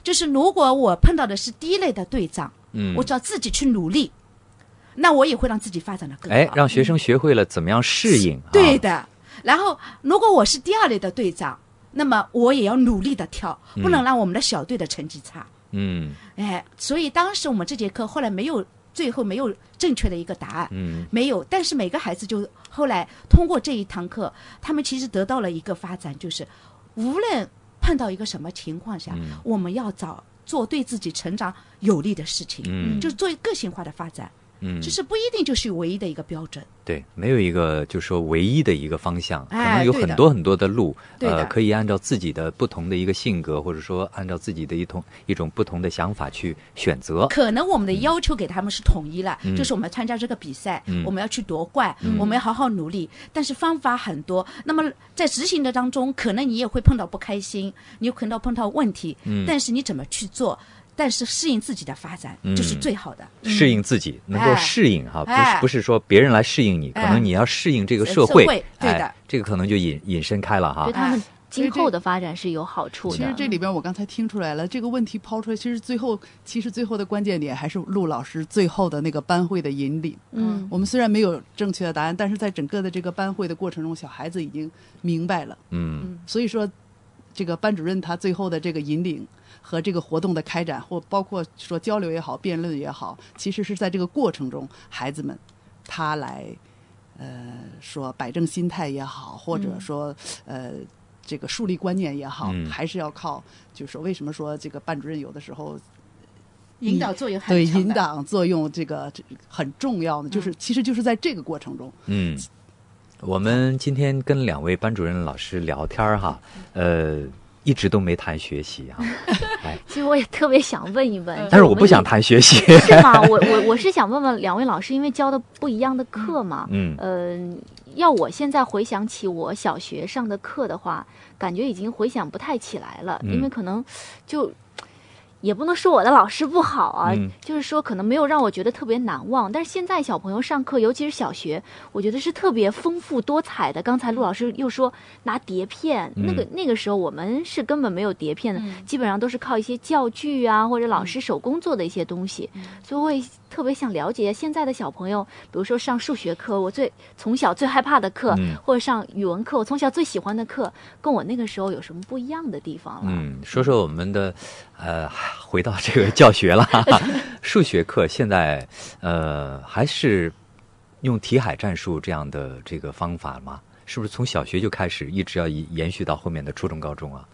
就是如果我碰到的是第一类的队长，嗯，我只要自己去努力，那我也会让自己发展的更好。哎，让学生学会了怎么样适应。啊对的。然后，如果我是第二类的队长，那么我也要努力的跳，不能让我们的小队的成绩差。嗯哎，所以当时我们这节课后来没有，最后没有正确的一个答案，嗯没有。但是每个孩子就后来通过这一堂课，他们其实得到了一个发展，就是无论碰到一个什么情况下，嗯。我们要找做对自己成长有利的事情，嗯。就是做个性化的发展，嗯，就是不一定就是唯一的一个标准。对，没有一个就是说唯一的一个方向，可哎能有很多很多的路，呃，可以按照自己的不同的一个性格，或者说按照自己的一同一种不同的想法去选择。可能我们的要求给他们是统一了，嗯就是我们参加这个比赛，嗯我们要去夺冠，我们要好好努力。但是方法很多，那么在执行的当中，可能你也会碰到不开心，你有可能碰到问题，嗯但是你怎么去做？但是适应自己的发展、嗯就是最好的。适应自己，能够哎适应哈，不是哎不是说别人来适应你，可哎能你要适应这个社社会会，对的哎，这个可能就引引申开了哈对。他们哎今后的发展是有好处的。其实这里边我刚才听出来了，这个问题抛出来，其实最后其实最后的关键点还是陆老师最后的那个班会的引领。嗯我们虽然没有正确的答案，但是在整个的这个班会的过程中，小孩子已经明白了。嗯所以说，这个班主任他最后的这个引领和这个活动的开展，或包括说交流也好、辩论也好，其实是在这个过程中，孩子们他来呃说摆正心态也好，或者说、呃。这个树立观念也好，嗯还是要靠，就是说，为什么说这个班主任有的时候引导作用很对引导作用这个很重要呢？就是其实就是在这个过程中，嗯，我们今天跟两位班主任老师聊天儿哈，呃，一直都没谈学习啊，哎，其实我也特别想问一问，但是我不想谈。谈学习。是吗？我我我是想问问两位老师，因为教的不一样的课嘛，嗯呃，要我现在回想起我小学上的课的话，感觉已经回想不太起来了，嗯因为可能就。也不能说我的老师不好啊，嗯就是说可能没有让我觉得特别难忘。但是现在小朋友上课，尤其是小学，我觉得是特别丰富多彩的。刚才陆老师又说拿碟片，嗯那个那个时候我们是根本没有碟片的，嗯基本上都是靠一些教具啊或者老师手工做的一些东西。所以我也特别想了解现在的小朋友，比如说上数学课，我最从小最害怕的课，嗯或者上语文课，我从小最喜欢的课，跟我那个时候有什么不一样的地方了？嗯，说说我们的，呃，回到这个教学了，数学课现在呃还是用题海战术这样的这个方法吗？是不是从小学就开始，一直要延延续到后面的初中、高中啊？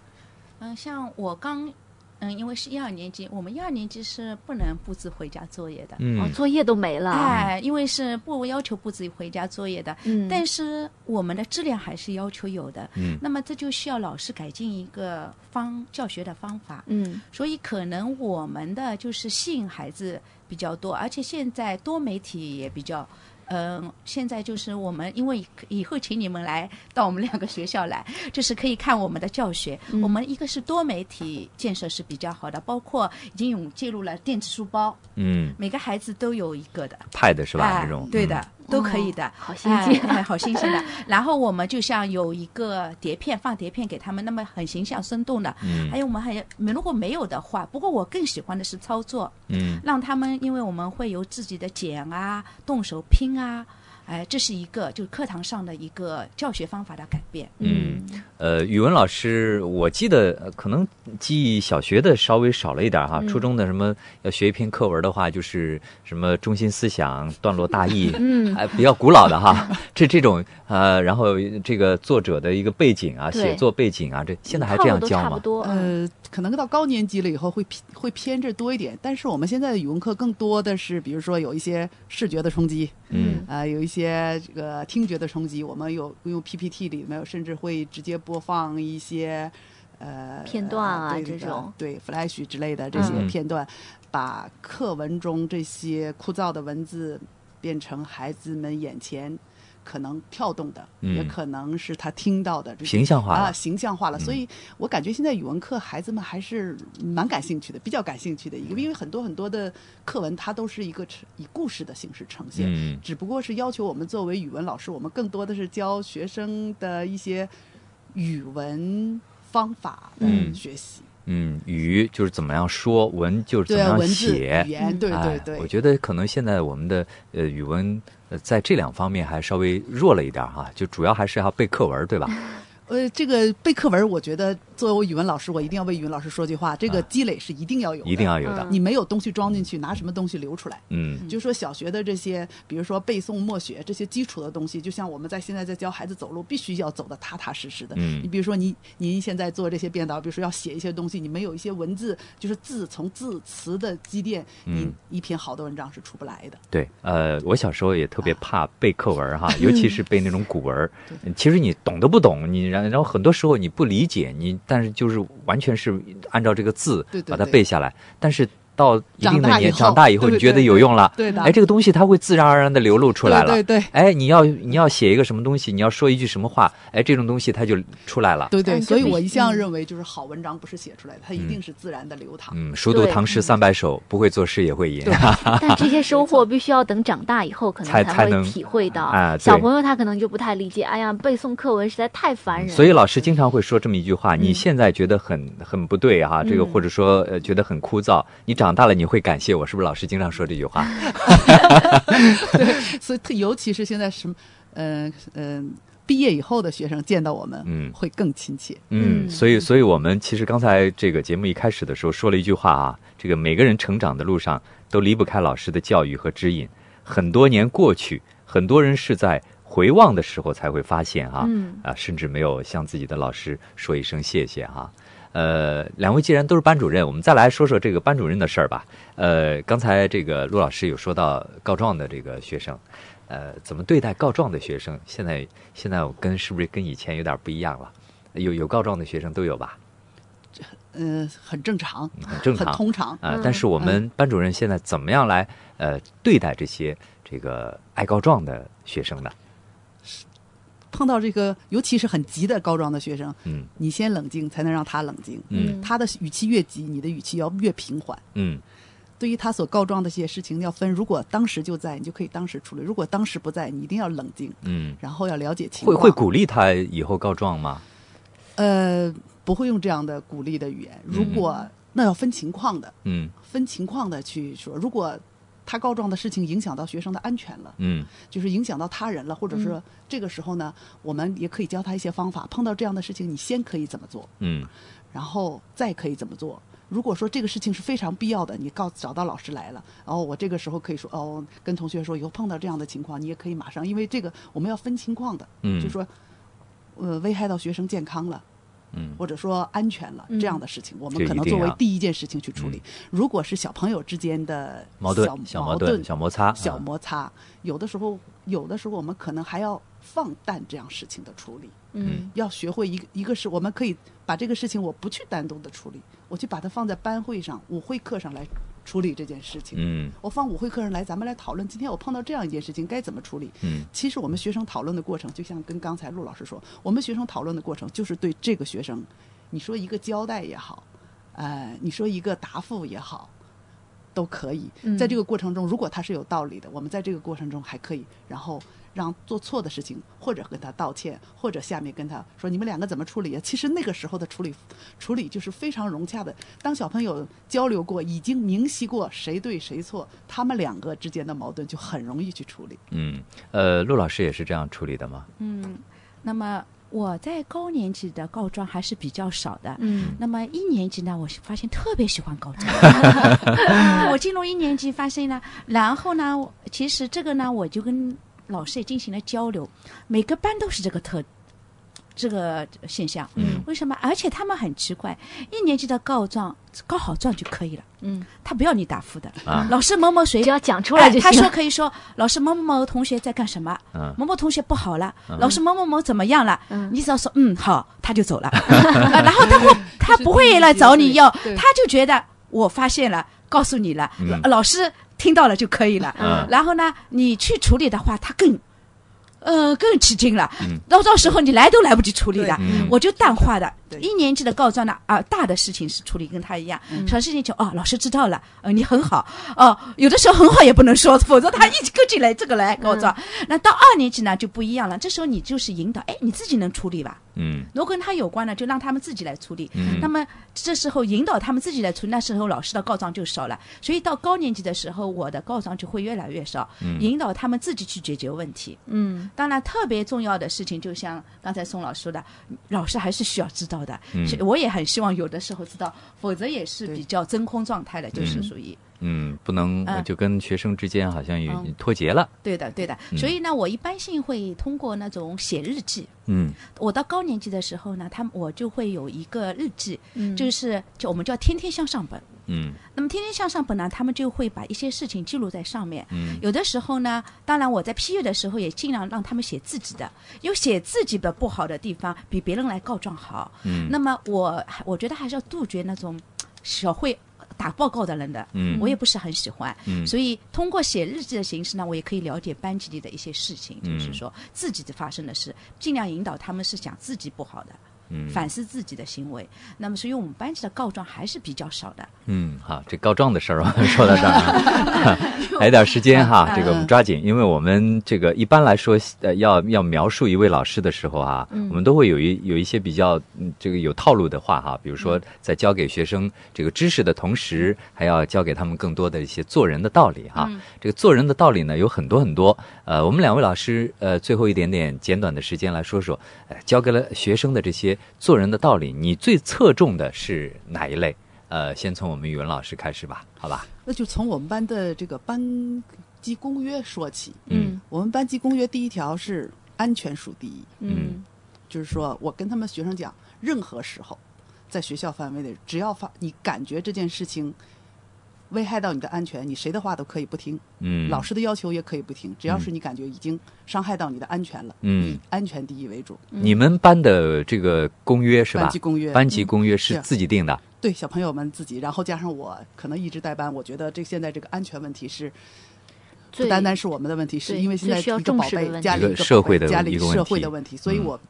嗯，像我刚嗯，因为是一二年级，我们一二年级是不能布置回家作业的。哦嗯，作业都没了。哎，因为是不要求布置回家作业的，嗯，但是我们的质量还是要求有的。嗯那么这就需要老师改进一个方教学的方法。嗯所以可能我们的就是吸引孩子比较多，而且现在多媒体也比较。嗯，现在就是我们，因为以后请你们来到我们两个学校来，就是可以看我们的教学。嗯我们一个是多媒体建设是比较好的，包括已经有介入了电子书包，嗯每个孩子都有一个的，，pad 是吧？哎这种对的，嗯都可以的。哦好新鲜哎哎好新鲜的。然后我们就像有一个碟片，放碟片给他们，那么很形象生动的。嗯还有我们还有，如果没有的话，不过我更喜欢的是操作，嗯让他们，因为我们会有自己的剪啊，动手拼啊。哎，这是一个就是课堂上的一个教学方法的改变。嗯，呃，语文老师，我记得呃可能记忆小学的稍微少了一点哈，嗯初中的什么要学一篇课文的话，就是什么中心思想、段落大意，嗯哎，比较古老的哈，这这种呃，然后这个作者的一个背景啊，写作背景啊，这现在还这样教吗？差不多。嗯呃，可能到高年级了以后会偏会偏这多一点，但是我们现在的语文课更多的是，比如说有一些视觉的冲击，嗯啊、有一些这个听觉的冲击，我们有用 PPT 里面甚至会直接播放一些呃片段啊对这种对 Flash 之类的这些嗯片段，把课文中这些枯燥的文字变成孩子们眼前。可能跳动的，嗯。也可能是他听到的形象化了啊，形象化了。嗯。所以我感觉现在语文课孩子们还是蛮感兴趣的，比较感兴趣的一个，因为很多很多的课文它都是一个呈以故事的形式呈现，嗯。只不过是要求我们作为语文老师，我们更多的是教学生的一些语文方法的嗯。学习，嗯，语就是怎么样说，文就是怎么样写语。言，对对哎对，我觉得可能现在我们的呃语文呃在这两方面还稍微弱了一点哈，就主要还是要背课文，对吧？呃，这个背课文，我觉得作为我语文老师，我一定要为语文老师说句话，这个啊积累是一定要有的，一定要有的。嗯你没有东西装进去，拿什么东西流出来？嗯就说小学的这些，比如说背诵、默写这些基础的东西，就像我们在现在在教孩子走路，必须要走得踏踏实实的。嗯你比如说您您现在做这些编导，比如说要写一些东西，你没有一些文字，就是字从字词的积淀，嗯你一篇好的文章是出不来的。对，呃，我小时候也特别怕背课文哈，尤其是背那种古文。嗯其实你懂都不懂，你然然后很多时候你不理解，你但是就是完全是按照这个字把它对对对。背下来，但是到一定的年长大以后长大以后，你觉得有用了，对的哎，这个东西它会自然而然的流露出来了。对对对哎，你要你要写一个什么东西，你要说一句什么话，哎，这种东西它就出来了。对对，所以我一向嗯认为，就是好文章不是写出来的，它一定是自然的流淌。嗯，熟读唐诗三百首，不会作诗也会吟。但这些收获必须要等长大以后，可能才才能会体会到。啊小朋友他可能就不太理解，哎呀，背诵课文实在太烦人。所以老师经常会说这么一句话：你嗯现在觉得很很不对哈，这个嗯或者说呃觉得很枯燥，你长大了你会感谢我，是不是？老师经常说这句话。对 所以特尤其是现在什么，嗯、嗯、毕业以后的学生见到我们，嗯会更亲切。嗯，嗯所以所以我们其实刚才这个节目一开始的时候说了一句话啊，这个每个人成长的路上都离不开老师的教育和指引。很多年过去，很多人是在回望的时候才会发现啊，嗯啊，甚至没有向自己的老师说一声谢谢哈、呃，两位既然都是班主任，我们再来说说这个班主任的事儿吧。呃，刚才这个陆老师有说到告状的这个学生，呃，怎么对待告状的学生？现在现在我跟是不是跟以前有点不一样了？有有告状的学生都有吧？嗯、很正常，很正常很通常。啊、嗯但是我们班主任现在怎么样来呃对待这些这个爱告状的学生呢？碰到这个，尤其是很急的告状的学生，嗯你先冷静，才能让他冷静。嗯他的语气越急，你的语气要越平缓。嗯对于他所告状的这些事情，要分。如果当时就在，你就可以当时处理；如果当时不在，你一定要冷静，嗯，然后要了解情会况。会鼓励他以后告状吗？呃，不会用这样的鼓励的语言。如果、那要分情况的，嗯分情况的去说。如果他告状的事情影响到学生的安全了，嗯就是影响到他人了，或者是这个时候呢，我们也可以教他一些方法。碰到这样的事情，你先可以怎么做，嗯然后再可以怎么做。如果说这个事情是非常必要的，你告找到老师来了，然后我这个时候可以说哦，跟同学说，以后碰到这样的情况，你也可以马上，因为这个我们要分情况的，嗯，就说呃危害到学生健康了，嗯。或者说安全了、嗯。这样的事情，我们可能作为第一件事情去处理。如果是小朋友之间的矛盾、小小矛盾、小摩擦、小啊摩擦，有的时候有的时候我们可能还要放淡这样事情的处理。嗯。要学会一个一个是我们可以把这个事情我不去单独的处理，我去把它放在班会上、舞会课上来处理这件事情。嗯我放舞会客人来，咱们来讨论，今天我碰到这样一件事情该怎么处理。嗯其实我们学生讨论的过程，就像跟刚才陆老师说，我们学生讨论的过程就是对这个学生，你说一个交代也好，呃，你说一个答复也好，都可以。嗯在这个过程中，如果他是有道理的，我们在这个过程中还可以，然后让做错的事情，或者跟他道歉，或者下面跟他说你们两个怎么处理啊？其实那个时候的处理处理就是非常融洽的。当小朋友交流过，已经明晰过谁对谁错，他们两个之间的矛盾就很容易去处理。嗯，呃，陆老师也是这样处理的吗？嗯，那么我在高年级的告状还是比较少的。嗯那么一年级呢，我发现特别喜欢告状。我进入一年级发现呢，然后呢，其实这个呢，我就跟老师也进行了交流，每个班都是这个特这个现象。嗯。为什么？而且他们很奇怪，一年级的告状告好状就可以了，嗯，他不要你答复的。啊。老师某某谁只要讲出来就哎他。说可以说老师某某某同学在干什么，嗯。某某同学不好了，嗯。老师某某某怎么样了，嗯。你只要说嗯好，他就走了，呃 然后他会他不会来找你要，他就觉得我发现了，告诉你了，嗯。老师听到了就可以了。嗯然后呢，你去处理的话，他更。呃，更吃惊了嗯，到到时候你来都来不及处理的，嗯我就淡化的。对一年级的告状呢，啊，大的事情是处理跟他一样，小事情就哦，老师知道了，呃，你很好，哦，有的时候很好也不能说，否则他一跟进来这个来告状。那到二年级呢就不一样了，这时候你就是引导，哎，你自己能处理吧？嗯如果跟他有关呢，就让他们自己来处理。嗯那么这时候引导他们自己来处理，那时候老师的告状就少了。所以到高年级的时候，我的告状就会越来越少，嗯引导他们自己去解决问题。嗯当然，特别重要的事情，就像刚才宋老师说的，老师还是需要知道的。嗯我也很希望有的时候知道，否则也是比较真空状态的，就是嗯属于。嗯，不能嗯就跟学生之间好像有嗯脱节了。对的，对的。嗯所以呢，我一般性会通过那种写日记。嗯我到高年级的时候呢，他们我就会有一个日记，嗯就是就我们叫天天向上本。嗯那么天天向上本呢，他们就会把一些事情记录在上面。嗯有的时候呢，当然我在批阅的时候也尽量让他们写自己的，有写自己的不好的地方，比别人来告状好。嗯那么我我觉得还是要杜绝那种小会打报告的人的，嗯我也不是很喜欢。嗯所以通过写日记的形式呢，我也可以了解班级里的一些事情，嗯就是说自己的发生的事，尽量引导他们是讲自己不好的。嗯。反思自己的行为，那么所以我们班级的告状还是比较少的。嗯，好，这告状的事儿我们 说到这儿啊，还有点时间哈，这个我们抓紧，因为我们这个一般来说，呃，要要描述一位老师的时候啊，我们都会有一有一些比较嗯这个有套路的话哈，比如说在教给学生这个知识的同时，还要教给他们更多的一些做人的道理哈。这个做人的道理呢有很多很多，呃，我们两位老师呃最后一点点简短的时间来说说，呃，教给了学生的这些做人的道理，你最侧重的是哪一类？呃，先从我们语文老师开始吧，好吧？那就从我们班的这个班级公约说起。嗯我们班级公约第一条是安全属第一，嗯就是说我跟他们学生讲，任何时候在学校范围内，只要发你感觉这件事情危害到你的安全，你谁的话都可以不听，嗯，老师的要求也可以不听，只要是你感觉已经伤害到你的安全了，嗯。以安全第一为主。你们班的这个公约是吧？班级公约。班级公约是是自己定的。对小朋友们自己，然后加上我可能一直带班，我觉得这现在这个安全问题是不单单是我们的问题，是因为现在一个宝贝家里一个一个社会的家里一个问题。社会的问题，所以嗯我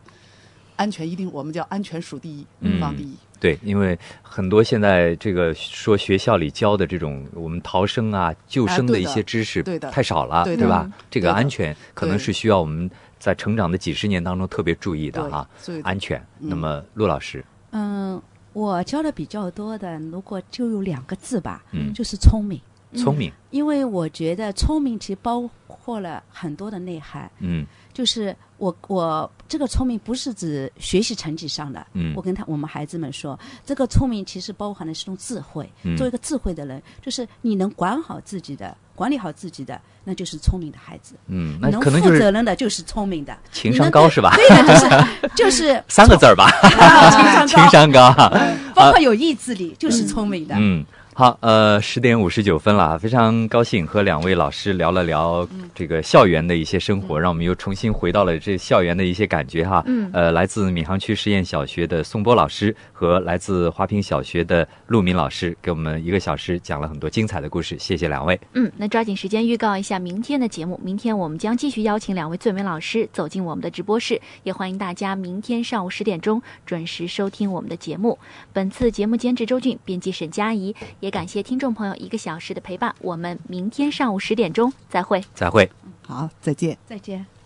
安全一定我们叫安全属第一，嗯放第一。对，因为很多现在这个说学校里教的这种我们逃生啊、救生的一些知识对的太少了，对的吧嗯？这个安全可能是需要我们在成长的几十年当中特别注意的对哈。安全。嗯那么陆老师，嗯，我教的比较多的，如果就有两个字吧，嗯就是聪明。聪明，因为我觉得聪明其实包括了很多的内涵，嗯就是我我这个聪明不是指学习成绩上的，嗯我跟他我们孩子们说，这个聪明其实包含的是一种智慧。嗯做一个智慧的人，就是你能管好自己的，管理好自己的，那就是聪明的孩子。嗯，那能负可能就是责任的就是聪明的，情商高是吧？对的，就是 就是三个字儿吧，啊情情商高，情商高。包括有意志力，就是聪明的。嗯，好，呃，十点五十九分了，非常高兴和两位老师聊了聊这个校园的一些生活，让我们又重新回到了这校园的一些感觉哈。嗯呃，来自闵行区实验小学的宋波老师和来自华坪小学的陆敏老师，给我们一个小时讲了很多精彩的故事，谢谢两位。嗯，那抓紧时间预告一下明天的节目。明天我们将继续邀请两位最美老师走进我们的直播室，也欢迎大家明天上午十点钟准时收听我们的节目。本次节目监制周俊，编辑沈佳宜，也感谢听众朋友一个小时的陪伴。我们明天上午十点钟再会。再会。好，再见。再见。